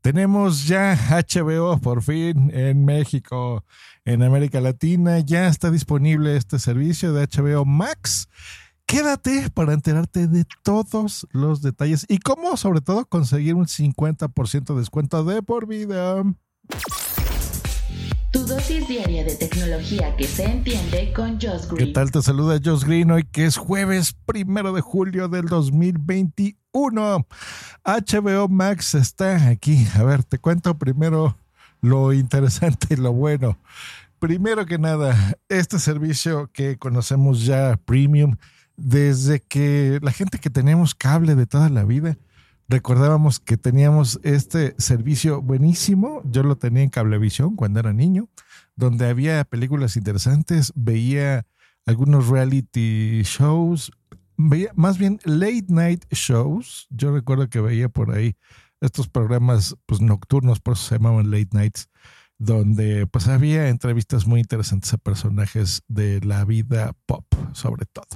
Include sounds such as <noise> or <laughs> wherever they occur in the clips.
Tenemos ya HBO por fin en México, en América Latina. Ya está disponible este servicio de HBO Max. Quédate para enterarte de todos los detalles y cómo, sobre todo, conseguir un 50% de descuento de por vida. Dosis diaria de tecnología que se entiende con Josh Green. ¿Qué tal? Te saluda Josh Green hoy que es jueves primero de julio del 2021. HBO Max está aquí. A ver, te cuento primero lo interesante y lo bueno. Primero que nada, este servicio que conocemos ya premium, desde que la gente que tenemos cable de toda la vida, recordábamos que teníamos este servicio buenísimo. Yo lo tenía en Cablevisión cuando era niño, donde había películas interesantes, veía algunos reality shows, veía más bien late night shows. Yo recuerdo que veía por ahí estos programas pues nocturnos, por eso se llamaban late nights, donde pues había entrevistas muy interesantes a personajes de la vida pop, sobre todo.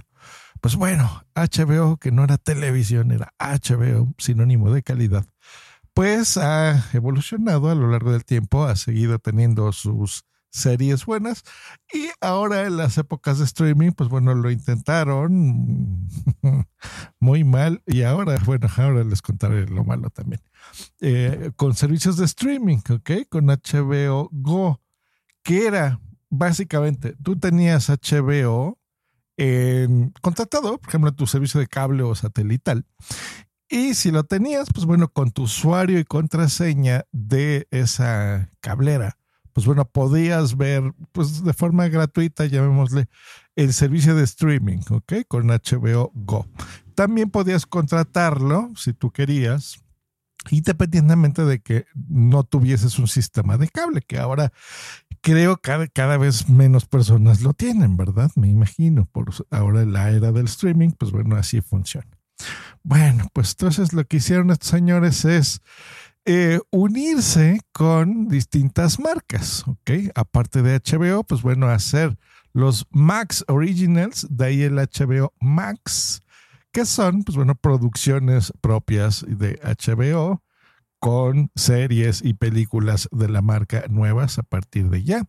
Pues bueno, HBO, que no era televisión, era HBO, sinónimo de calidad, pues ha evolucionado a lo largo del tiempo, ha seguido teniendo sus series buenas y ahora en las épocas de streaming, pues bueno, lo intentaron <laughs> muy mal y ahora, bueno, ahora les contaré lo malo también. Eh, con servicios de streaming, ¿ok? Con HBO Go, que era básicamente, tú tenías HBO contratado, por ejemplo, tu servicio de cable o satelital. Y si lo tenías, pues bueno, con tu usuario y contraseña de esa cablera, pues bueno, podías ver, pues de forma gratuita, llamémosle, el servicio de streaming, ¿ok? Con HBO Go. También podías contratarlo, si tú querías, independientemente de que no tuvieses un sistema de cable, que ahora creo que cada, vez menos personas lo tienen, ¿verdad? Me imagino, por ahora la era del streaming, pues bueno, así funciona. Bueno, pues entonces lo que hicieron estos señores es eh, unirse con distintas marcas, ¿ok? Aparte de HBO, pues bueno, hacer los Max Originals, de ahí el HBO Max, que son, pues bueno, producciones propias de HBO con series y películas de la marca nuevas a partir de ya.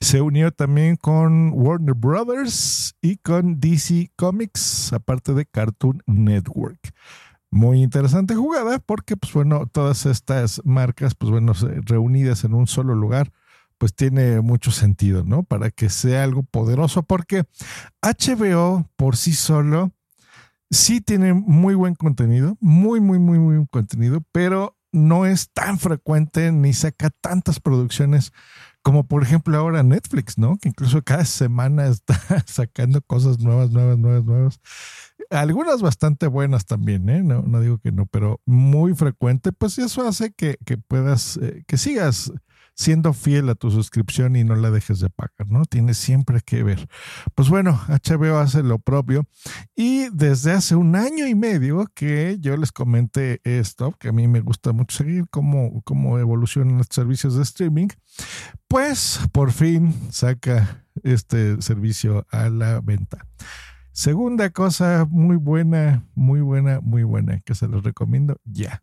Se unió también con Warner Brothers y con DC Comics, aparte de Cartoon Network. Muy interesante jugada porque, pues bueno, todas estas marcas, pues bueno, reunidas en un solo lugar, pues tiene mucho sentido, ¿no? Para que sea algo poderoso, porque HBO por sí solo sí tiene muy buen contenido, muy, muy, muy, muy buen contenido, pero no es tan frecuente ni saca tantas producciones como por ejemplo ahora Netflix, ¿no? Que incluso cada semana <laughs> está sacando cosas nuevas, nuevas, nuevas, nuevas. Algunas bastante buenas también, ¿eh? No, no digo que no, pero muy frecuente, pues eso hace que, que puedas, eh, que sigas siendo fiel a tu suscripción y no la dejes de pagar, ¿no? Tienes siempre que ver. Pues bueno, HBO hace lo propio y desde hace un año y medio que yo les comenté esto, que a mí me gusta mucho seguir cómo, cómo evolucionan los servicios de streaming, pues por fin saca este servicio a la venta. Segunda cosa muy buena, muy buena, muy buena, que se los recomiendo ya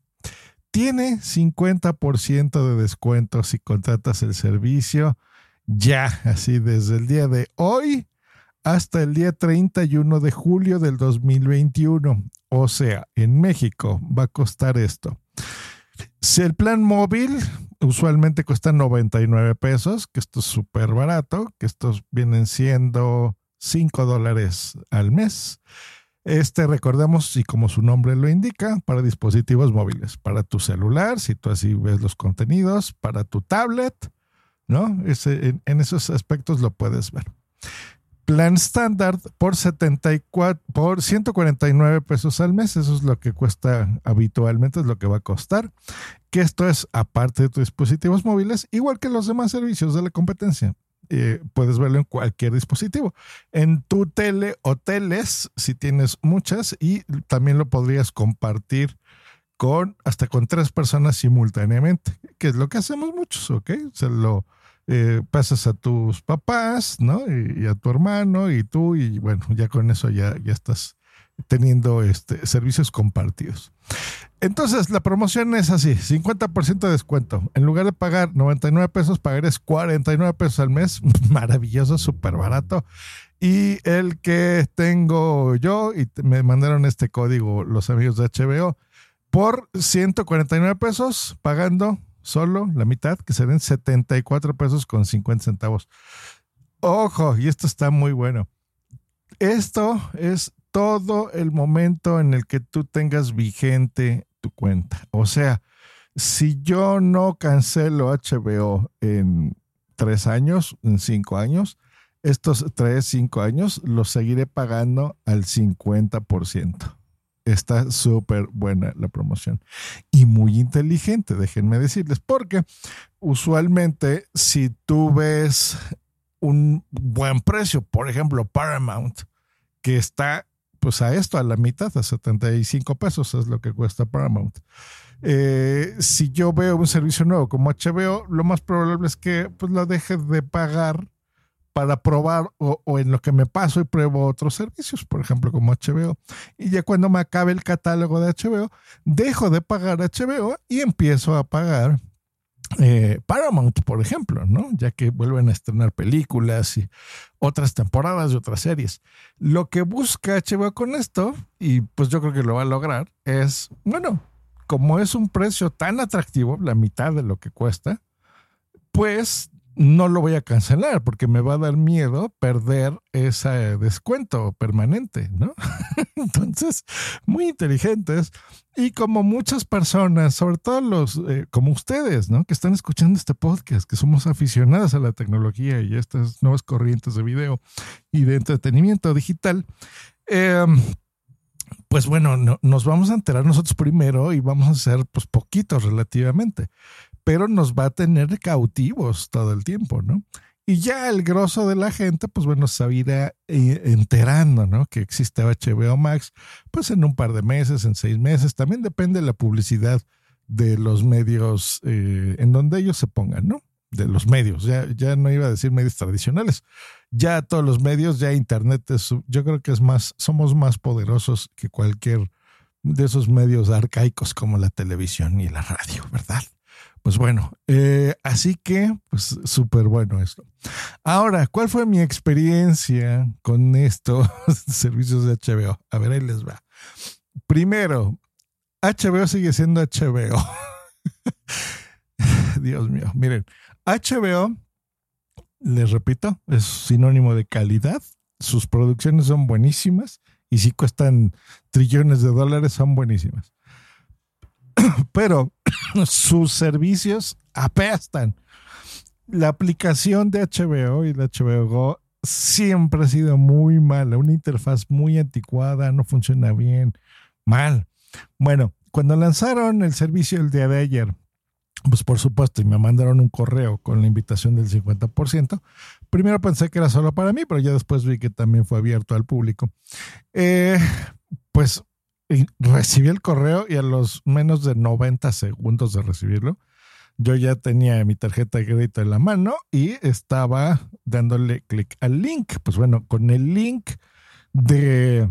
tiene 50% de descuento si contratas el servicio ya, así desde el día de hoy hasta el día 31 de julio del 2021. O sea, en México va a costar esto. Si el plan móvil usualmente cuesta 99 pesos, que esto es súper barato, que estos vienen siendo 5 dólares al mes. Este, recordemos, y como su nombre lo indica, para dispositivos móviles, para tu celular, si tú así ves los contenidos, para tu tablet, ¿no? Ese, en, esos aspectos lo puedes ver. Plan estándar por 74, por 149 pesos al mes. Eso es lo que cuesta habitualmente, es lo que va a costar. Que esto es aparte de tus dispositivos móviles, igual que los demás servicios de la competencia. Eh, puedes verlo en cualquier dispositivo. En tu tele o teles, si tienes muchas, y también lo podrías compartir con hasta con tres personas simultáneamente, que es lo que hacemos muchos, ¿ok? Se lo eh, pasas a tus papás, ¿no? Y, a tu hermano y tú, y bueno, ya con eso ya, ya estás teniendo este, servicios compartidos. Entonces, la promoción es así, 50% de descuento. En lugar de pagar 99 pesos, pagarás 49 pesos al mes. <laughs> Maravilloso, súper barato. Y el que tengo yo, y me mandaron este código los amigos de HBO, por 149 pesos, pagando solo la mitad, que serían 74 pesos con 50 centavos. Ojo, y esto está muy bueno. Esto es todo el momento en el que tú tengas vigente tu cuenta. O sea, si yo no cancelo HBO en tres años, en cinco años, estos tres, cinco años los seguiré pagando al 50%. Está súper buena la promoción y muy inteligente, déjenme decirles, porque usualmente si tú ves un buen precio, por ejemplo, Paramount, que está pues a esto, a la mitad, a 75 pesos es lo que cuesta Paramount. Eh, si yo veo un servicio nuevo como HBO, lo más probable es que pues lo deje de pagar para probar o, en lo que me paso y pruebo otros servicios, por ejemplo, como HBO. Y ya cuando me acabe el catálogo de HBO, dejo de pagar HBO y empiezo a pagar eh, Paramount, por ejemplo, ¿no? Ya que vuelven a estrenar películas y otras temporadas de otras series. Lo que busca HBO con esto, y pues yo creo que lo va a lograr, es, bueno, como es un precio tan atractivo, la mitad de lo que cuesta, pues no lo voy a cancelar porque me va a dar miedo perder ese descuento permanente, ¿no? <laughs> Entonces, muy inteligentes y como muchas personas, sobre todo los eh, como ustedes, ¿no? Que están escuchando este podcast, que somos aficionados a la tecnología y estas nuevas corrientes de video y de entretenimiento digital. Em, pues bueno, nos vamos a enterar nosotros primero y vamos a hacer pues poquitos relativamente pero nos va a tener cautivos todo el tiempo, ¿no? Y ya el grosso de la gente, pues bueno, se irá eh, enterando, ¿no? Que existe HBO Max, pues en un par de meses, en seis meses. También depende de la publicidad de los medios eh, en donde ellos se pongan, ¿no? De los medios. Ya, ya no iba a decir medios tradicionales. Ya todos los medios, ya Internet es, yo creo que es más, somos más poderosos que cualquier de esos medios arcaicos como la televisión y la radio, ¿verdad? Pues bueno, eh, así que, pues súper bueno esto. Ahora, ¿cuál fue mi experiencia con estos <laughs> servicios de HBO? A ver, ahí les va. Primero, HBO sigue siendo HBO. <laughs> Dios mío, miren, HBO, les repito, es sinónimo de calidad. Sus producciones son buenísimas y si cuestan trillones de dólares, son buenísimas. <coughs> Pero <coughs> sus servicios apestan. La aplicación de HBO y de HBO Go siempre ha sido muy mala, una interfaz muy anticuada, no funciona bien, mal. Bueno, cuando lanzaron el servicio el día de ayer, pues por supuesto, y me mandaron un correo con la invitación del 50%. Primero pensé que era solo para mí, pero ya después vi que también fue abierto al público. Eh, pues recibí el correo y a los menos de 90 segundos de recibirlo, yo ya tenía mi tarjeta de crédito en la mano y estaba dándole clic al link. Pues bueno, con el link de,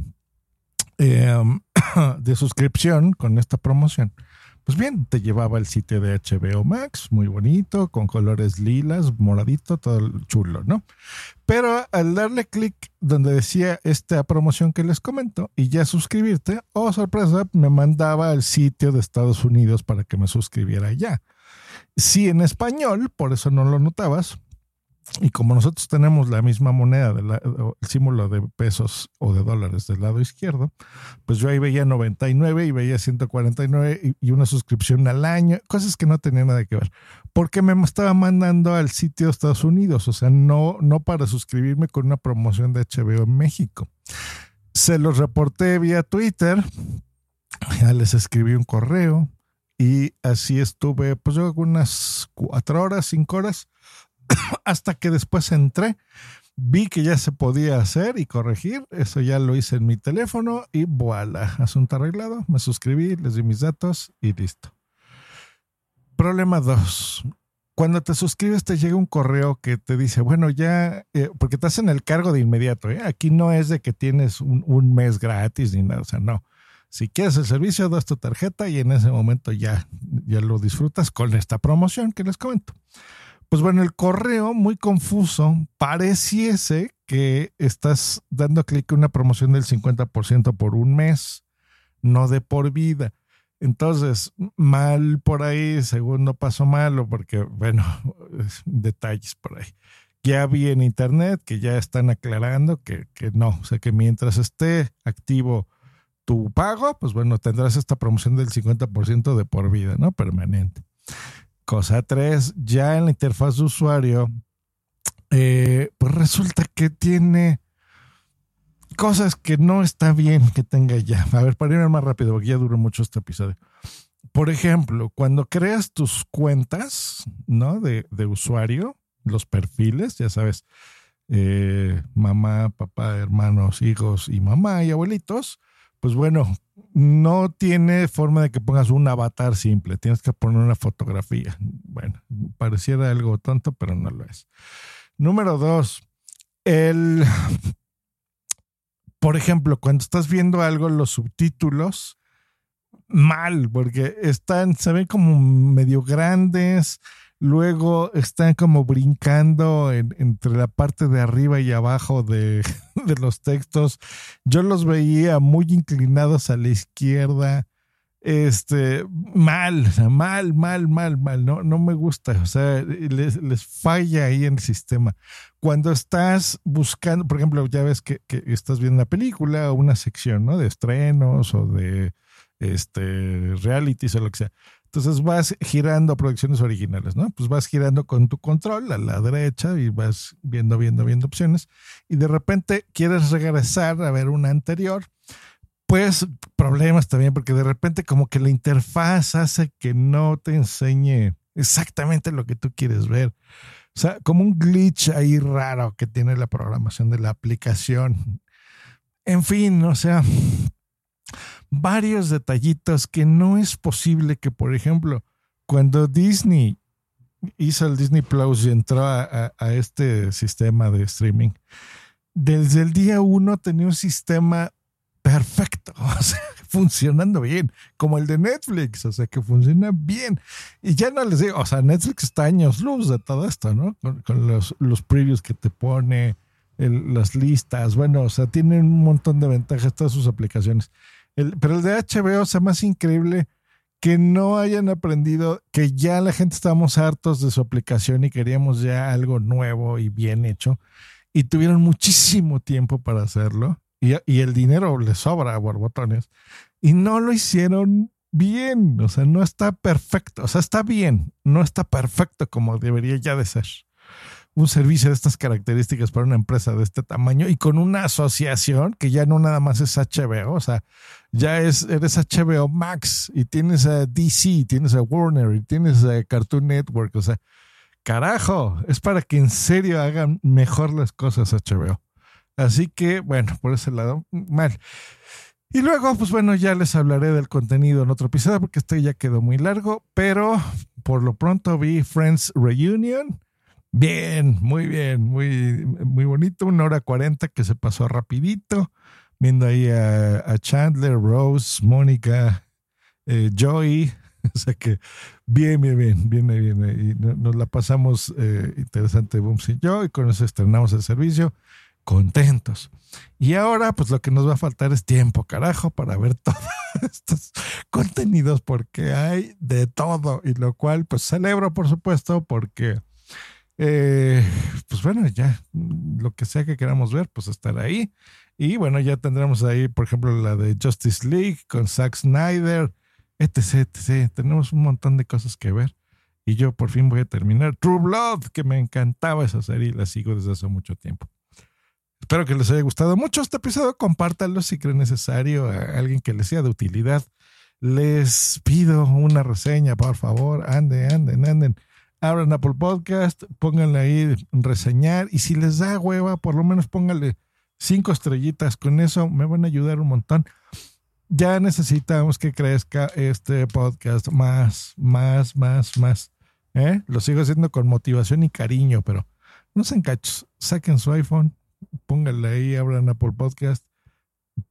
em, <coughs> de suscripción con esta promoción, pues bien, te llevaba el sitio de HBO Max, muy bonito, con colores lilas, moradito, todo chulo, ¿no? Pero al darle clic donde decía esta promoción que les comento y ya suscribirte, oh sorpresa, me mandaba al sitio de Estados Unidos para que me suscribiera ya. Sí, en español, por eso no lo notabas, y como nosotros tenemos la misma moneda, el símbolo de pesos o de dólares del lado izquierdo, pues yo ahí veía 99 y veía 149 y, y una suscripción al año, cosas que no tenían nada que ver. Porque me estaba mandando al sitio de Estados Unidos, o sea, no, no para suscribirme con una promoción de HBO en México. Se los reporté vía Twitter, ya les escribí un correo y así estuve, pues yo unas cuatro horas, cinco horas <coughs> hasta que después entré, vi que ya se podía hacer y corregir, eso ya lo hice en mi teléfono y voilà, asunto arreglado, me suscribí, les di mis datos y listo. Problema dos. Cuando te suscribes te llega un correo que te dice, bueno, ya, eh, porque te hacen el cargo de inmediato, ¿eh? aquí no es de que tienes un, un mes gratis ni nada, o sea, no. Si quieres el servicio, das tu tarjeta y en ese momento ya, ya lo disfrutas con esta promoción que les comento. Pues bueno, el correo muy confuso pareciese que estás dando clic en una promoción del 50% por un mes, no de por vida. Entonces, mal por ahí, segundo paso malo, porque, bueno, <laughs> detalles por ahí. Ya vi en internet que ya están aclarando que, que no, o sea que mientras esté activo tu pago, pues bueno, tendrás esta promoción del 50% de por vida, ¿no? Permanente. Cosa tres, ya en la interfaz de usuario, eh, pues resulta que tiene cosas que no está bien que tenga ya. A ver, para ir más rápido, porque ya duró mucho este episodio. Por ejemplo, cuando creas tus cuentas, ¿no? De, de usuario, los perfiles, ya sabes, eh, mamá, papá, hermanos, hijos y mamá y abuelitos, pues bueno, no tiene forma de que pongas un avatar simple, tienes que poner una fotografía. Bueno, pareciera algo tonto, pero no lo es. Número dos, el, por ejemplo, cuando estás viendo algo, los subtítulos, mal, porque están, se ven como medio grandes, luego están como brincando entre la parte de arriba y abajo <laughs> de, los textos. Yo los veía muy inclinados a la izquierda. Este, mal, mal, mal, mal, mal. No, no me gusta. O sea, les, falla ahí en el sistema. Cuando estás buscando, por ejemplo, ya ves que, que estás viendo una película o una sección, ¿no? De estrenos o de este realities o lo que sea entonces vas girando producciones originales, ¿no? Pues vas girando con tu control a la derecha y vas viendo, viendo, viendo opciones y de repente quieres regresar a ver una anterior. Pues problemas también porque de repente como que la interfaz hace que no te enseñe exactamente lo que tú quieres ver. O sea, como un glitch ahí raro que tiene la programación de la aplicación. En fin, o sea, varios detallitos que no es posible que, por ejemplo, cuando Disney hizo el Disney Plus y entró a, este sistema de streaming, desde el día uno tenía un sistema perfecto, <laughs> funcionando bien, como el de Netflix, o sea, que funciona bien. Y ya no les digo, o sea, Netflix está años luz de todo esto, ¿no? Con, los, los previews que te pone, las listas, bueno, o sea, tienen un montón de ventajas todas sus aplicaciones pero el de HBO es más increíble que no hayan aprendido, que ya la gente estábamos hartos de su aplicación y queríamos ya algo nuevo y bien hecho. Y tuvieron muchísimo tiempo para hacerlo. Y, y el dinero les sobra a borbotones. Y no lo hicieron bien. O sea, no está perfecto. O sea, está bien. No está perfecto como debería ya de ser un servicio de estas características para una empresa de este tamaño y con una asociación que ya no nada más es HBO, o sea, ya es, eres HBO Max y tienes a DC, tienes a Warner y tienes a Cartoon Network, o sea, carajo, es para que en serio hagan mejor las cosas HBO. Así que, bueno, por ese lado, mal. Y luego, pues bueno, ya les hablaré del contenido en otro episodio porque este ya quedó muy largo, pero por lo pronto vi Friends Reunion Bien, muy bien, muy, muy bonito. Una hora cuarenta que se pasó rapidito. Viendo ahí a, Chandler, Rose, Mónica, eh, Joey. <laughs> O sea que bien, bien, bien, bien, bien. Y nos la pasamos eh, interesante, Booms y yo, y con eso estrenamos el servicio contentos. Y ahora, pues lo que nos va a faltar es tiempo, carajo, para ver <laughs> todos estos contenidos, porque hay de todo, y lo cual, pues celebro, por supuesto, porque Eh, pues bueno, ya lo que sea que queramos ver, pues estar ahí. Y bueno, ya tendremos ahí, por ejemplo, la de Justice League con Zack Snyder, etc, etc. Tenemos un montón de cosas que ver. Y yo por fin voy a terminar True Blood, que me encantaba esa serie y la sigo desde hace mucho tiempo. Espero que les haya gustado mucho este episodio. Compártanlo si creen necesario a alguien que les sea de utilidad. Les pido una reseña, por favor. Anden, anden, anden. Abran Apple Podcast, pónganle ahí reseñar. Y si les da hueva, por lo menos pónganle cinco estrellitas. Con eso me van a ayudar un montón. Ya necesitamos que crezca este podcast más, más, más, más. ¿Eh? Lo sigo haciendo con motivación y cariño, pero no sean cachos. Saquen su iPhone, pónganle ahí, abran Apple Podcast,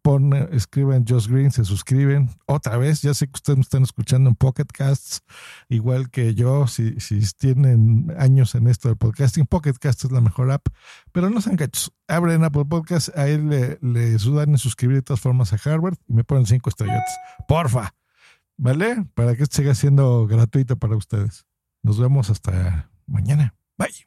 pon, escriben Josh Green, se suscriben. Otra vez, ya sé que ustedes me están escuchando en Pocket Casts, igual que yo, si, si tienen años en esto del podcasting, Pocket Cast es la mejor app, pero no sean cachos. Abren Apple Podcast, ahí le, le sudan en suscribir de todas formas a Harvard y me ponen cinco estrellas. Porfa, ¿vale? Para que esto siga siendo gratuito para ustedes. Nos vemos hasta mañana. Bye.